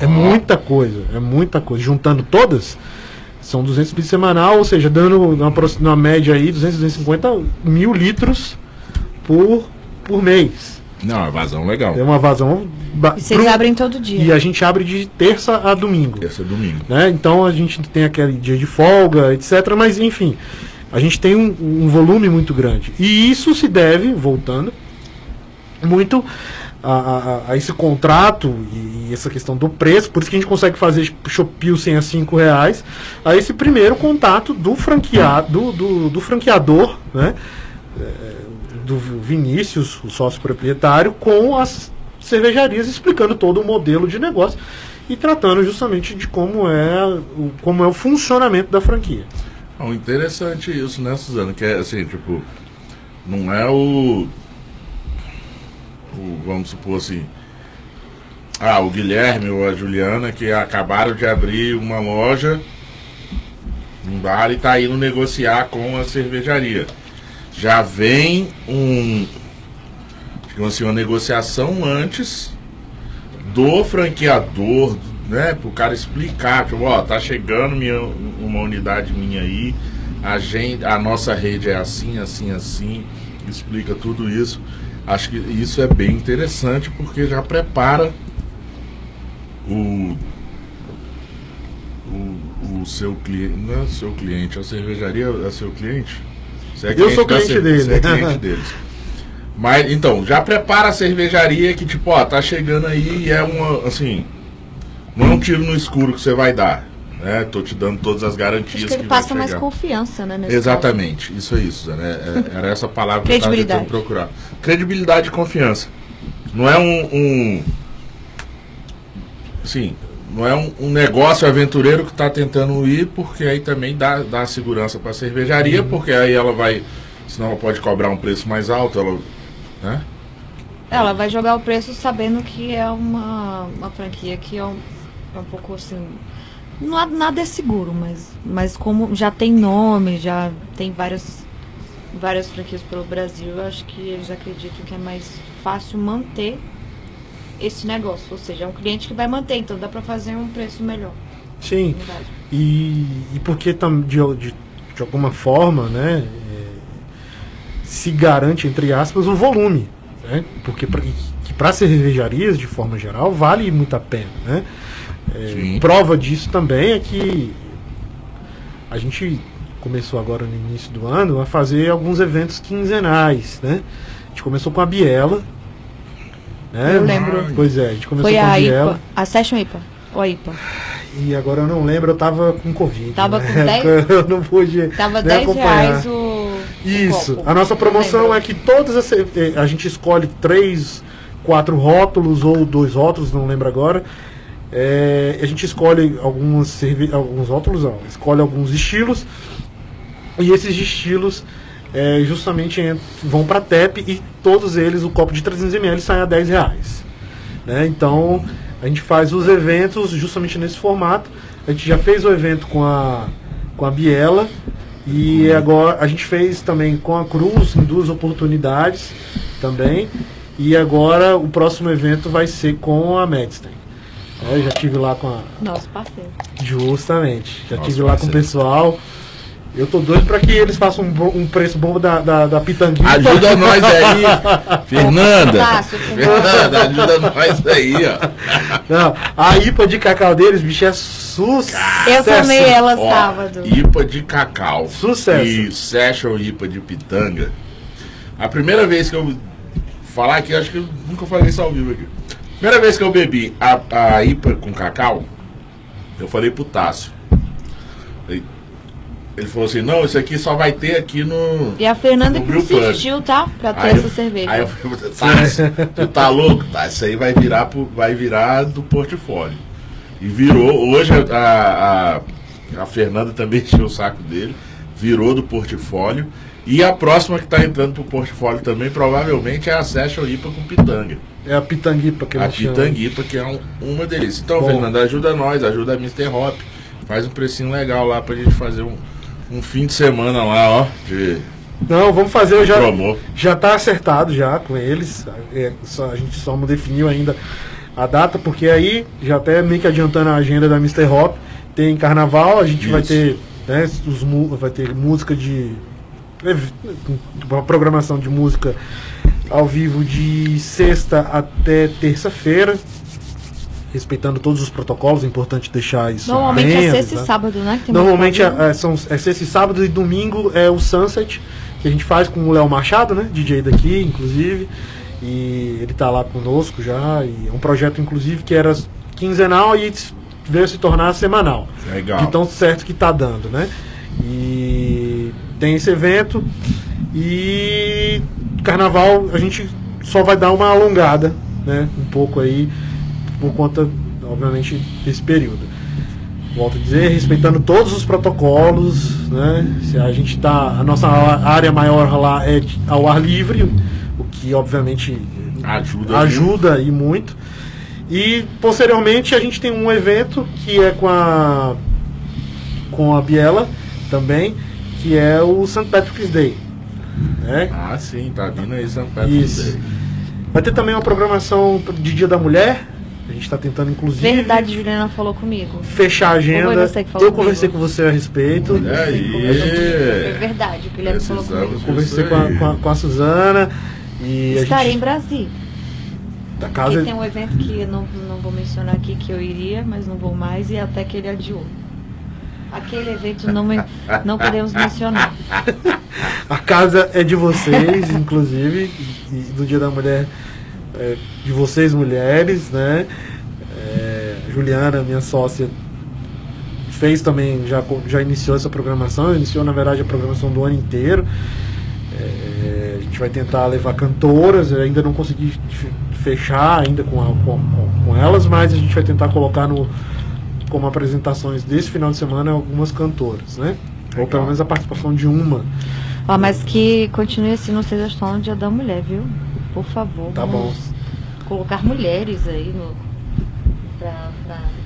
E: É, é muita coisa, é muita coisa. Juntando todas, são 200 litros semanal, ou seja, dando uma, uma média aí, 200, 250 mil litros por, por mês.
B: Não, é vazão legal.
E: É uma vazão.
F: E vocês
E: pro-
F: abrem todo dia.
E: E a gente abre de terça a domingo.
B: Terça e domingo.
E: né? Então a gente tem aquele dia de folga, etc. Mas enfim, a gente tem um, um volume muito grande. E isso se deve, voltando, muito a, a- a esse contrato e, essa questão do preço. Por isso que a gente consegue fazer Shopilsen a 5 reais. A esse primeiro contato do franqueado, do, do, do franqueador, né? É, do Vinícius, o sócio proprietário, com as cervejarias, explicando todo o modelo de negócio e tratando justamente de como é o, como é o funcionamento da franquia.
B: Não, interessante isso, né, Suzana? Que é assim, tipo, não é o. o vamos supor assim. Ah, o Guilherme ou a Juliana que acabaram de abrir uma loja, um bar e tá indo negociar com a cervejaria. Já vem um. Digamos assim, uma negociação antes do franqueador, né? Pro cara explicar, tipo, ó, tá chegando minha, uma unidade minha aí, a, gente, a nossa rede é assim, assim, assim, explica tudo isso. Acho que isso é bem interessante porque já prepara o, o, o seu cliente, não é seu cliente, a cervejaria é seu cliente? É
E: Eu sou
B: da
E: cliente
B: cerve-
E: dele.
B: você é cliente deles. Mas então, já prepara a cervejaria que, tipo, ó, tá chegando aí e é uma, assim, não é um tiro no escuro que você vai dar. Né? Tô te dando todas as garantias
F: Acho que ele
B: vai
F: passa mais confiança, né? nesse
B: Exatamente, isso aí, Suzana. É- é- era essa palavra que eu estava tentando procurar. Credibilidade e confiança. Não é um. um sim, não é um, um negócio aventureiro que está tentando ir, porque aí também dá, dá segurança para a cervejaria, porque aí ela vai. Senão ela pode cobrar um preço mais alto, ela. Né?
F: Ela vai jogar o preço sabendo que é uma, uma franquia que é um, é um pouco assim. Não, nada é seguro, mas, mas como já tem nome, já tem várias, várias franquias pelo Brasil, eu acho que eles acreditam que é mais fácil manter esse negócio. Ou seja, é um cliente que vai manter, então dá pra fazer um preço melhor.
E: Sim, e, e porque de, de, de alguma forma, né, se garante, entre aspas, o volume. Né? Porque pra, que para cervejarias, de forma geral, vale muito a pena. Né? É, prova disso também é que a gente começou agora no início do ano a fazer alguns eventos quinzenais. Né? A gente começou com a Biela. Né?
F: Eu lembro.
E: Pois é, a gente começou
F: Foi
E: com a
F: a
E: Biela.
F: IPA, a Session IPA. Ou a IPA.
E: E agora eu não lembro, eu tava com Covid.
F: Tava
E: na
F: com
E: época, Eu não pude
F: Tava
E: nem
F: 10
E: acompanhar.
F: reais o.
E: Isso. A nossa promoção é que todas as. eh, A gente escolhe três, quatro rótulos ou dois rótulos, não lembro agora. É, a gente escolhe cerve alguns rótulos, não, escolhe alguns estilos. E esses estilos é, justamente ent- vão para TEP e todos eles, o copo de 300ml sai a 10 reais. Né? Então a gente faz os eventos justamente nesse formato. A gente já fez o evento com a, com a Biela e agora a gente fez também com a Cruz em duas oportunidades também. E agora o próximo evento vai ser com a Medstein. É, já tive lá com a.
F: Nosso parceiro.
E: Justamente. Já
B: Nossa,
E: tive lá com o pessoal. Eu tô doido pra que eles façam um, um preço bom da, da, da pitanguinha.
B: Ajuda nós aí, Fernanda. Fernanda, ajuda nós aí, ó.
E: Não, a IPA de cacau deles, bicho, é sucesso.
F: Eu tomei ela
B: Ó,
F: sábado.
B: IPA de cacau.
E: Sucesso.
B: E Session IPA de pitanga. A primeira vez que eu falar aqui, acho que eu nunca falei isso ao vivo aqui. Primeira vez que eu bebi a, a IPA com cacau, eu falei pro Tássio. Ele, falou assim, não, isso aqui só vai ter aqui no.
C: E a Fernanda que insistiu, tá? Pra ter
B: Aí
C: essa
B: eu-
C: cerveja.
B: Aí eu falei, tu tá louco? Tá, isso aí vai virar, pro, vai virar do portfólio. E virou, hoje a, a, a Fernanda também encheu o saco dele, virou do portfólio. E a próxima que tá entrando pro portfólio também, provavelmente, é a Session IPA com pitanga.
E: É a pitanguipa que
B: A pitanguipa, que é um- uma delícia. Então,
E: Bom.
B: Fernanda, ajuda nós, ajuda a Mr. Hop. Faz um precinho legal lá pra gente fazer um, um fim de semana lá, ó, de
E: Não, vamos fazer, eu já, já tá acertado já com eles. É, só- a gente só não definiu ainda a data, porque aí, já até meio que adiantando a agenda da Mr. Hop, tem carnaval, a gente vai
B: Isso.
E: ter, né, os, vai ter música de. Uma programação de música ao vivo de sexta até terça-feira. Respeitando todos os protocolos, é importante deixar isso
C: Normalmente
E: bem
C: é sexta e sábado, né? que tem
E: Normalmente é, é, são, é sexta e sábado e domingo é o Sunset, que a gente faz com o Léo Machado, né? DJ daqui, inclusive. E ele tá lá conosco já. E é um projeto, inclusive, que era quinzenal e veio se tornar semanal.
B: Legal.
E: De tão certo que tá dando, né? E tem esse evento. E carnaval a gente só vai dar uma alongada, né? Um pouco aí, por conta, obviamente, desse período. Volto a dizer, respeitando todos os protocolos, né? Se a gente tá. A nossa área maior lá é ao ar livre, o que obviamente
B: Ajuda.
E: ajuda e muito. E posteriormente a gente tem um evento que é com a com a Biela também, que é o St. Patrick's Day. Né?
B: Ah, sim, tá vindo aí São Patrick's
E: Isso.
B: Day.
E: Vai ter também uma programação de Dia da Mulher. A gente está tentando, inclusive,
C: Verdade, Juliana falou comigo.
E: fechar a agenda.
C: Foi você que falou
E: Eu conversei
C: comigo?
E: com você a respeito.
B: Olha
C: É
B: aí.
C: verdade, o Guilherme falou
B: Precisamos
C: comigo.
E: Conversei com a, com, a, com a Suzana. E
C: Estarei
E: a
C: em
E: gente.
C: Brasília.
E: Da
C: Porque
E: casa.
C: tem um evento que eu não, não vou mencionar aqui que eu iria, mas não vou mais, e até que ele adiou. Aquele evento não, men- não podemos mencionar.
E: A casa é de vocês, inclusive, e do Dia da Mulher é de vocês mulheres, né? É, Juliana, minha sócia, fez também, já, já iniciou essa programação, iniciou na verdade a programação do ano inteiro. É, a gente vai tentar levar cantoras, eu ainda não consegui fe- fechar ainda com, a- com, com- com elas, mas a gente vai tentar colocar no, como apresentações desse final de semana algumas cantoras, né? Ou
B: Legal.
E: pelo menos a participação de uma.
C: Ó, mas que continue assim no Seja só no Dia da Mulher, viu? Por favor.
E: Tá bom.
C: vamos Colocar mulheres aí no. Pra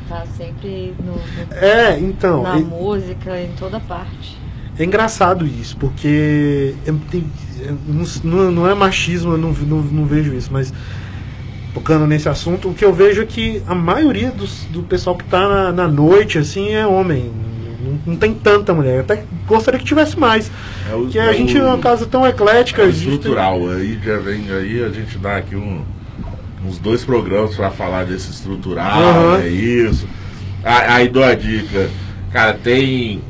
C: estar sempre no, no-
E: É, então,
C: na
E: é,
C: música, em toda parte.
E: é engraçado isso, porque é- tem- é, não, não- é machismo, eu não, não, não vejo isso, mas tocando nesse assunto, o que eu vejo é que a maioria dos, do pessoal que tá na, na noite, assim, é homem. Não, não tem tanta mulher. Até gostaria que tivesse mais.
B: É o-
E: Porque
B: é
E: a gente é
B: o-
E: uma casa tão eclética.
B: É
E: gente tem-
B: estrutural. Aí já vem aí, a gente dá aqui um- uns dois programas pra falar desse estrutural,
E: Aham.
B: é isso. Aí dou a dica. Cara, tem.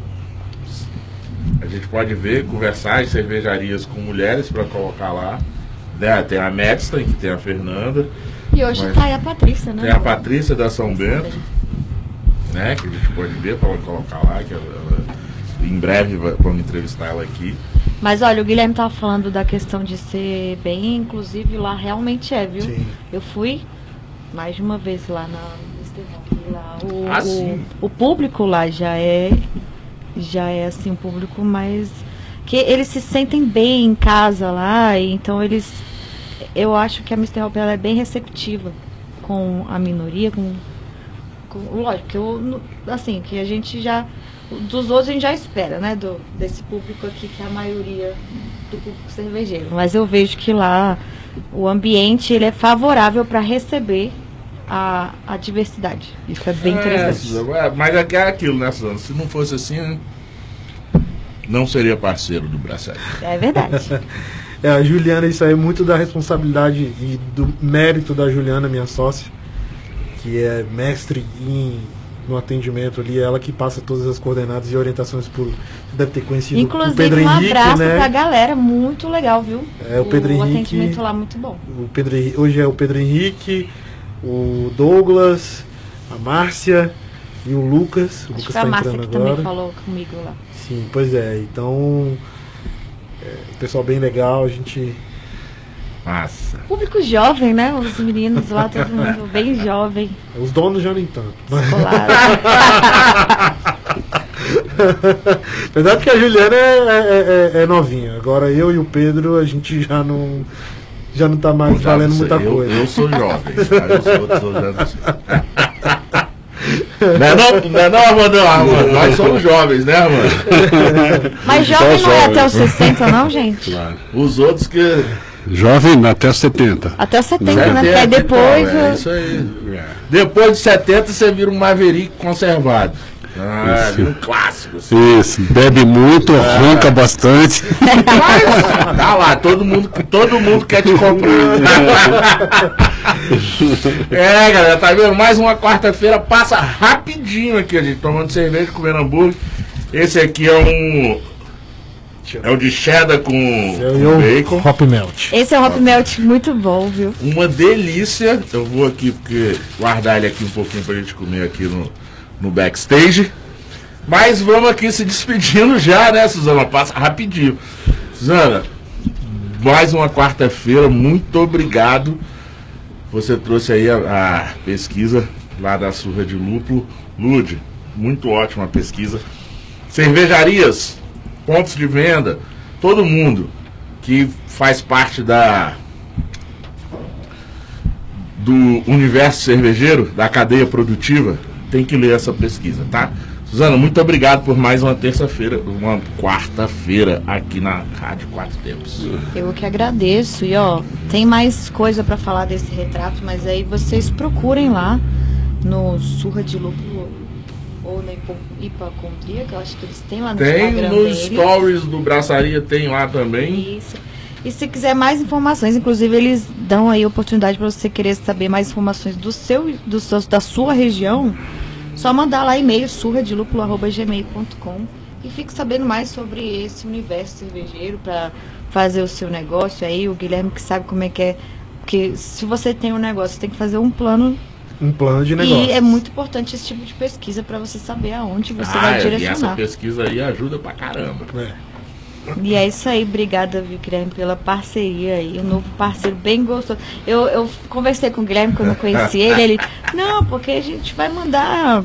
B: A gente pode ver, conversar em cervejarias com mulheres pra colocar lá. Né? Tem a Medstein, que tem a Fernanda.
C: E hoje
B: Mas-
C: tá aí a Patrícia, né?
B: Tem a Patrícia da São Bento, né? Que a gente pode ver para colocar lá, que ela, ela- em breve vamos entrevistar ela aqui.
C: Mas olha, o Guilherme tava falando da questão de ser bem inclusive lá realmente é, viu?
E: Sim.
C: Eu fui mais de uma vez lá na lá. O,
B: Ah,
C: o-
B: sim.
C: o público lá já é já é assim um público mais que eles se sentem bem em casa lá, então eles eu acho que a Mr. Hop ela é bem receptiva com a minoria, com lógico, que eu, assim, que a gente já dos outros a gente já espera, né, do desse público aqui que é a maioria do público cervejeiro, mas eu vejo que lá o ambiente ele é favorável para receber a, a diversidade. Isso é bem
B: É,
C: interessante.
B: Suzana, mas é que é aquilo, né, Suzana? Se não fosse assim, não seria parceiro do Braçade.
C: É verdade.
E: É, a Juliana, isso aí é muito da responsabilidade e do mérito da Juliana, minha sócia, que é mestre em, no atendimento ali, ela que passa todas as coordenadas e orientações por. Você deve ter conhecido o
C: Inclusive,
E: Pedro
C: um
E: Henrique,
C: abraço
E: né?
C: pra galera, muito legal, viu?
E: É, o Pedro Henrique-
C: atendimento lá muito bom.
E: O Pedro hoje é o Pedro Henrique, o Douglas, a Márcia e o Lucas. O
C: Acho
E: Lucas
C: a
E: tá
C: Márcia
E: entrando
C: que
E: agora.
C: também falou comigo lá.
E: Sim, pois é. Então, é, pessoal bem legal, a gente.
B: Massa.
C: Público jovem, né? Os meninos lá, todo mundo bem jovem,
E: Os donos já nem tanto. Apesar de que a Juliana é, é- é- é novinha. Agora eu e o Pedro, a gente já não. Já não tá mais
B: Já
E: valendo muita
B: eu,
E: coisa.
B: Eu sou jovem, mas os outros eu já não sei. Não é não, não, é não Armando? Armando? Nós somos jovens, né, Armando?
C: Mas jovem não é até os 60, não, gente?
A: Claro.
B: Os outros que.
A: Jovem até os 70.
C: Até os 70, né?
B: 70
C: Porque aí
B: e
C: depois.
B: tal, é isso aí. Depois de 70 você vira um Maverick conservado. Ah,
A: Isso.
B: vira um clássico. assim.
A: Isso, bebe muito, ronca bastante.
B: Mas, tá lá, todo mundo, todo mundo quer te comprar. é, galera, tá vendo? Mais uma quarta-feira passa rapidinho aqui, a gente tomando cerveja, comendo hambúrguer. Esse aqui é um. É o de cheddar com, com bacon.
E: Hop Melt.
C: Esse é o Hop Melt muito bom, viu?
B: Uma delícia. Eu vou aqui porque guardar ele aqui um pouquinho pra gente comer aqui no, no backstage. Mas vamos aqui se despedindo já, né, Suzana? Passa rapidinho. Suzana, mais uma quarta-feira, muito obrigado. Você trouxe aí a, a pesquisa lá da surra de lúpulo. Lude, muito ótima a pesquisa. Cervejarias, pontos de venda, todo mundo que faz parte da do universo cervejeiro, da cadeia produtiva, tem que ler essa pesquisa, tá? Suzana, muito obrigado por mais uma terça-feira, uma quarta-feira aqui na Rádio Quatro Tempos.
C: Eu que agradeço. E ó, tem mais coisa pra falar desse retrato, mas aí vocês procurem lá no Surra de Lúpulo ou na que eu acho que eles têm lá no
B: Tem
C: Instagram
B: nos
C: deles.
B: stories do Braçaria, tem lá também.
C: Isso. E se quiser mais informações, inclusive eles dão aí oportunidade para você querer saber mais informações do seu, do seu da sua região, só mandar lá e-mail surradilúpulo@gmail.com e fique sabendo mais sobre esse universo cervejeiro para fazer o seu negócio aí, o Guilherme que sabe como é que é, porque se você tem um negócio, você tem que fazer um plano
E: Um plano de negócio.
C: e é muito importante esse tipo de pesquisa para você saber aonde você
B: Ah,
C: vai
B: e essa
C: direcionar.
B: pesquisa aí ajuda pra caramba.
E: É.
C: E é isso aí, obrigada, viu, Guilherme, pela parceria aí. Um novo parceiro bem gostoso. Eu, eu conversei com o Guilherme quando eu conheci ele, ele, não, porque a gente vai mandar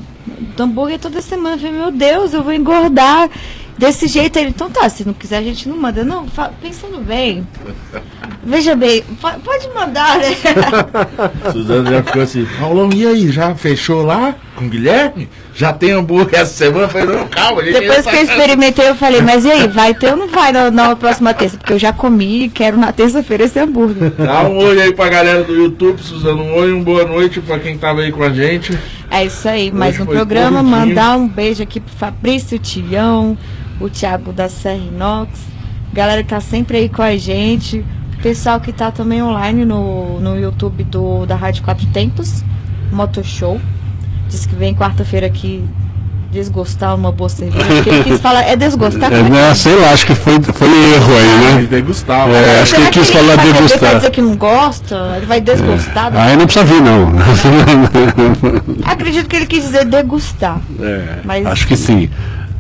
C: hambúrguer toda semana. Eu falei, meu Deus, eu vou engordar desse jeito. Ele, então tá, se não quiser a gente não manda. Não, pensando bem. Veja bem, po- pode mandar, né?
B: Suzana já ficou assim, Paulão, e aí, já fechou lá com o Guilherme? Já tem hambúrguer essa semana? Eu falei, não, calma, gente
C: Depois que eu experimentei, eu falei, mas e aí, vai ter ou não vai na, na próxima terça? Porque eu já comi e quero na terça-feira esse hambúrguer.
B: Dá um oi aí pra galera do YouTube, Suzana, um oi, uma boa noite pra quem tava aí com a gente.
C: É isso aí, mais um programa.
B: corridinho.
C: Mandar um beijo aqui pro Fabrício Tião, o Thiago da Serra Inox, galera que tá sempre aí com a gente, pessoal que tá também online no, no YouTube do, da Rádio Quatro Tempos, Motor Show. Diz que vem quarta-feira aqui desgostar uma boa cerveja. Ele quis falar, é desgostar?
A: É,
C: Como é que
A: né, sei lá, acho que foi, foi erro aí, né?
B: Degustar,
A: É, acho que ele quis
C: ele
A: falar
C: vai pra
A: degustar.
C: dizer que não gosta? Ele vai desgostar? da-
A: Aí não precisa vir, não.
C: Acredito que ele quis dizer degustar.
A: É,
C: Mas-
A: acho que sim.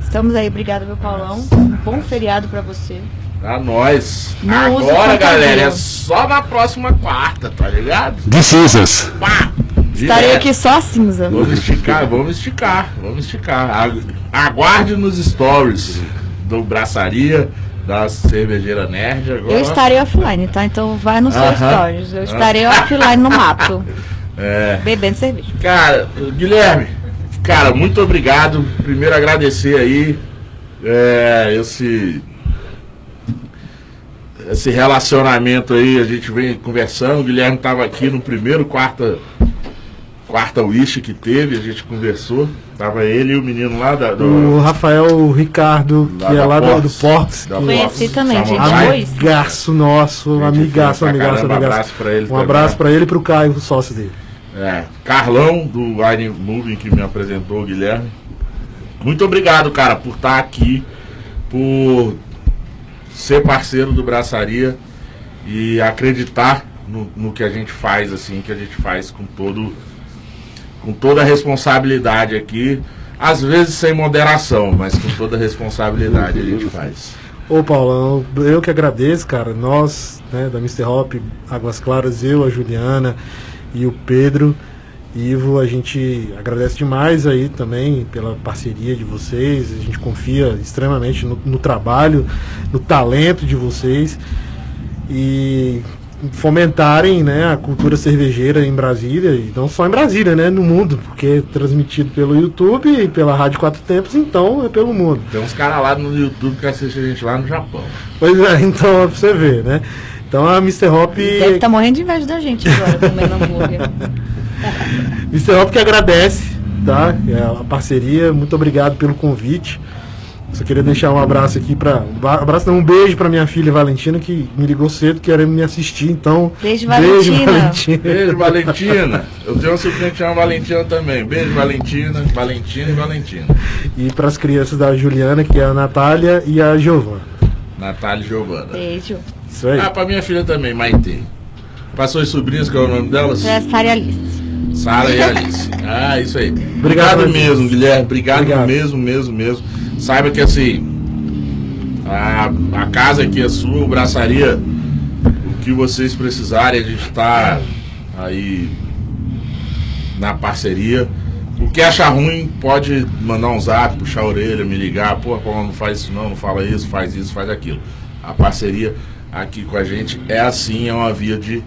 C: Estamos aí, obrigado, meu Paulão. Um bom feriado pra você.
B: Pra nós.
C: Não
B: Agora, galera, é só na próxima quarta, tá ligado?
A: De cinzas.
B: Pá!
C: Estarei aqui só a cinza.
B: Vamos esticar, vamos esticar, vamos esticar. Agu- Aguarde nos stories do Braçaria, da Cervejeira Nerd. Agora.
C: Eu estarei offline, tá? Então vai no seu
B: Aham.
C: stories. Eu estarei offline no mato,
B: É.
C: bebendo cerveja.
B: Cara, Guilherme, cara, muito obrigado. Primeiro agradecer aí é, esse esse relacionamento aí, a gente vem conversando. O Guilherme estava aqui no primeiro quarta quarta wish que teve, a gente conversou. Tava ele e o menino lá da, do,
E: O Rafael Ricardo,
B: Lá
E: que é lá do, do
B: Portes.
E: Portes.
B: da
C: Conheci também, gente.
E: Amigaço nosso,
B: Gente
E: amigaço, amigaço,
B: caramba,
E: amigaço.
B: abraço pra ele
E: Um
B: também.
E: abraço pra ele e pro Caio, o sócio dele.
B: É, Carlão, do Wine Moving, que me apresentou, o Guilherme. Muito obrigado, cara, por estar aqui, por ser parceiro do Braçaria e acreditar no, no que a gente faz, assim, que a gente faz com todo com toda a responsabilidade aqui, às vezes sem moderação, mas com toda a responsabilidade a gente faz.
E: Ô Paulão, eu que agradeço, cara. Nós, né, da Mr. Hop, Águas Claras, eu, a Juliana e o Pedro, Ivo, a gente agradece demais aí também pela parceria de vocês. A gente confia extremamente no, no trabalho, no talento de vocês. E fomentarem né, a cultura cervejeira em Brasília, e não só em Brasília, né, no mundo, porque é transmitido pelo YouTube e pela Rádio Quatro Tempos, então é pelo mundo.
B: Tem uns caras lá no YouTube que assistem a gente lá no Japão.
E: Pois é, então é pra você ver, né? Então a Mr. Hop.
F: Deve estar tá morrendo de inveja da gente agora, comendo hambúrguer.
E: Mr. Hop que agradece, tá? A parceria, muito obrigado pelo convite. Só queria deixar um abraço aqui para um abraço, não, um beijo para minha filha Valentina que me ligou cedo querendo me assistir. Então,
F: beijo Valentina. Beijo
B: Valentina. Beijo Valentina. Eu tenho uma sobrinha que chama Valentina também. Beijo Valentina, Valentina e Valentina.
E: E para as crianças da Juliana, que é a Natália e a Giovana.
B: Natália e Giovana.
F: Beijo.
E: Isso aí.
B: Ah, para minha filha também, Maite. Passou as sobrinhas, qual é o nome delas?
F: É Sara e Alice.
B: Sara e Alice. Ah, isso aí. Obrigado, Obrigado mesmo, Guilherme. Obrigado, Obrigado mesmo, mesmo, mesmo. Saiba que assim, a, a casa aqui é sua, o braçaria, o que vocês precisarem, a gente está aí na parceria. O que achar ruim, pode mandar um zap, puxar a orelha, me ligar, pô, não faz isso não, não fala isso, faz isso, faz aquilo. A parceria aqui com a gente é assim, é uma via de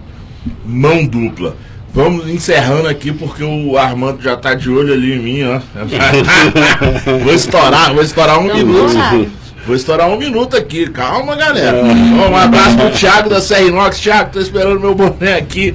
B: mão dupla. Vamos encerrando aqui porque o Armando já tá de olho ali em mim, ó. vou estourar, vou estourar um minuto. Vou estourar um minuto aqui, calma galera. Um abraço pro Thiago da Serra Inox. Thiago, tô esperando meu boné aqui.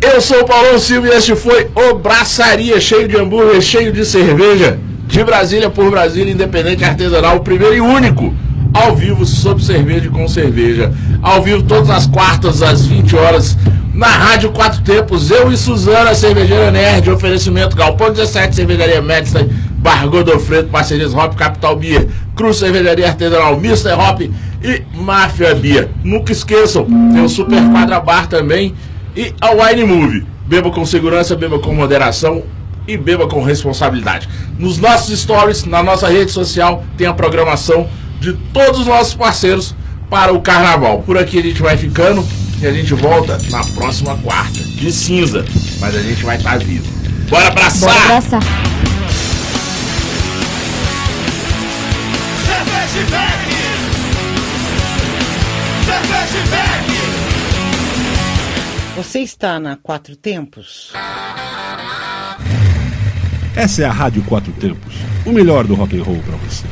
B: Eu sou o Paulo Silva e este foi o Braçaria, cheio de hambúrguer, cheio de cerveja. De Brasília por Brasília, independente artesanal, o primeiro e único ao vivo sobre cerveja com cerveja. Ao vivo todas as quartas às 20 horas na Rádio Quatro Tempos, eu e Suzana, cervejeira nerd, oferecimento Galpão 17, Cervejaria Médica, Bar Godofredo, parcerias Hop Capital Beer, Cruz Cervejaria Artesanal, Mr. Hop e Máfia Beer. Nunca esqueçam, tem o Super Quadra Bar também e a Wine Movie. Beba com segurança, beba com moderação e beba com responsabilidade. Nos nossos stories, na nossa rede social, tem a programação de todos os nossos parceiros para o carnaval. Por aqui a gente vai ficando. E a gente volta na próxima quarta, de cinza. Mas a gente vai estar tá vivo. Bora abraçar! Bora abraçar!
G: Você está na Quatro Tempos?
A: Essa é a Rádio Quatro Tempos, o melhor do rock and roll para você.